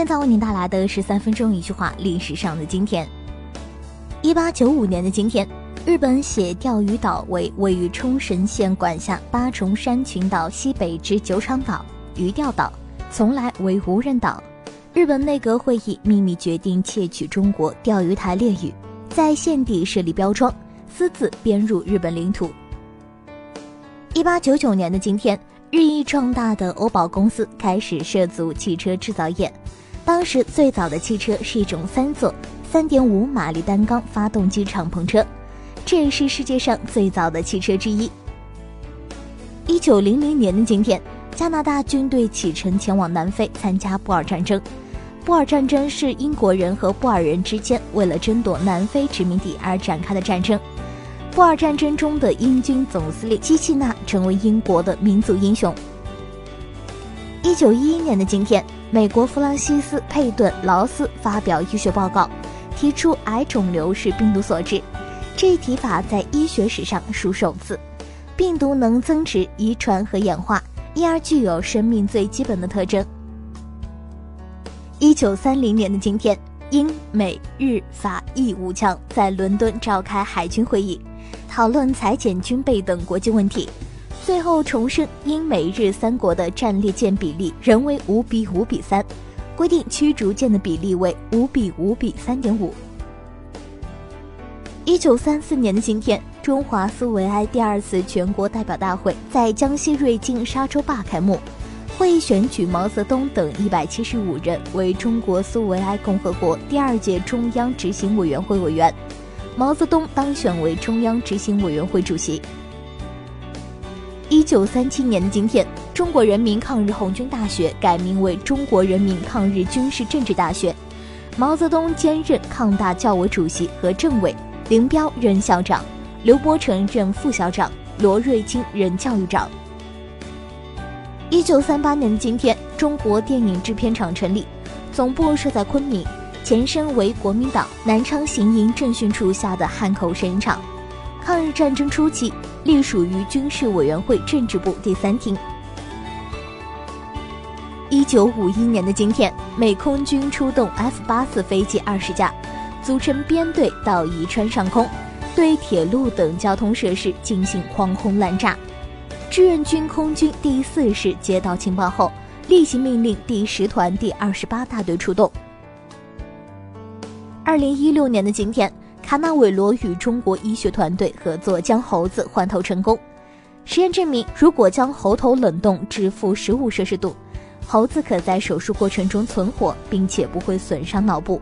现在为您带来的是三分钟一句话：历史上的今天。一八九五年的今天，日本写钓鱼岛为位于冲绳县管辖八重山群岛西北之九场岛鱼钓岛，从来为无人岛。日本内阁会议秘密决定窃取中国钓鱼台列屿，在县地设立标桩，私自编入日本领土。一八九九年的今天。日益壮大的欧宝公司开始涉足汽车制造业。当时最早的汽车是一种三座、三点五马力单缸发动机敞篷车，这也是世界上最早的汽车之一。一九零零年的今天，加拿大军队启程前往南非参加布尔战争。布尔战争是英国人和布尔人之间为了争夺南非殖民地而展开的战争。布尔战争中的英军总司令基契纳成为英国的民族英雄。一九一一年的今天，美国弗朗西斯·佩顿·劳斯发表医学报告，提出癌肿瘤是病毒所致。这一提法在医学史上属首次。病毒能增殖、遗传和演化，因而具有生命最基本的特征。一九三零年的今天，英、美、日、法、意五强在伦敦召开海军会议。讨论裁减军备等国际问题，最后重申英美日三国的战列舰比例仍为五比五比三，规定驱逐舰的比例为五比五比三点五。一九三四年的今天，中华苏维埃第二次全国代表大会在江西瑞金沙洲坝开幕，会议选举毛泽东等一百七十五人为中国苏维埃共和国第二届中央执行委员会委员。毛泽东当选为中央执行委员会主席。一九三七年的今天，中国人民抗日红军大学改名为中国人民抗日军事政治大学。毛泽东兼任抗大教委主席和政委，林彪任校长，刘伯承任副校长，罗瑞卿任教育长。一九三八年的今天，中国电影制片厂成立，总部设在昆明。前身为国民党南昌行营政训处下的汉口摄影厂，抗日战争初期隶属于军事委员会政治部第三厅。一九五一年的今天，美空军出动 F 八四飞机二十架，组成编队到宜川上空，对铁路等交通设施进行狂轰滥炸。志愿军空军第四师接到情报后，立即命令第十团第二十八大队出动。二零一六年的今天，卡纳韦罗与中国医学团队合作将猴子换头成功。实验证明，如果将猴头冷冻至负十五摄氏度，猴子可在手术过程中存活，并且不会损伤脑部。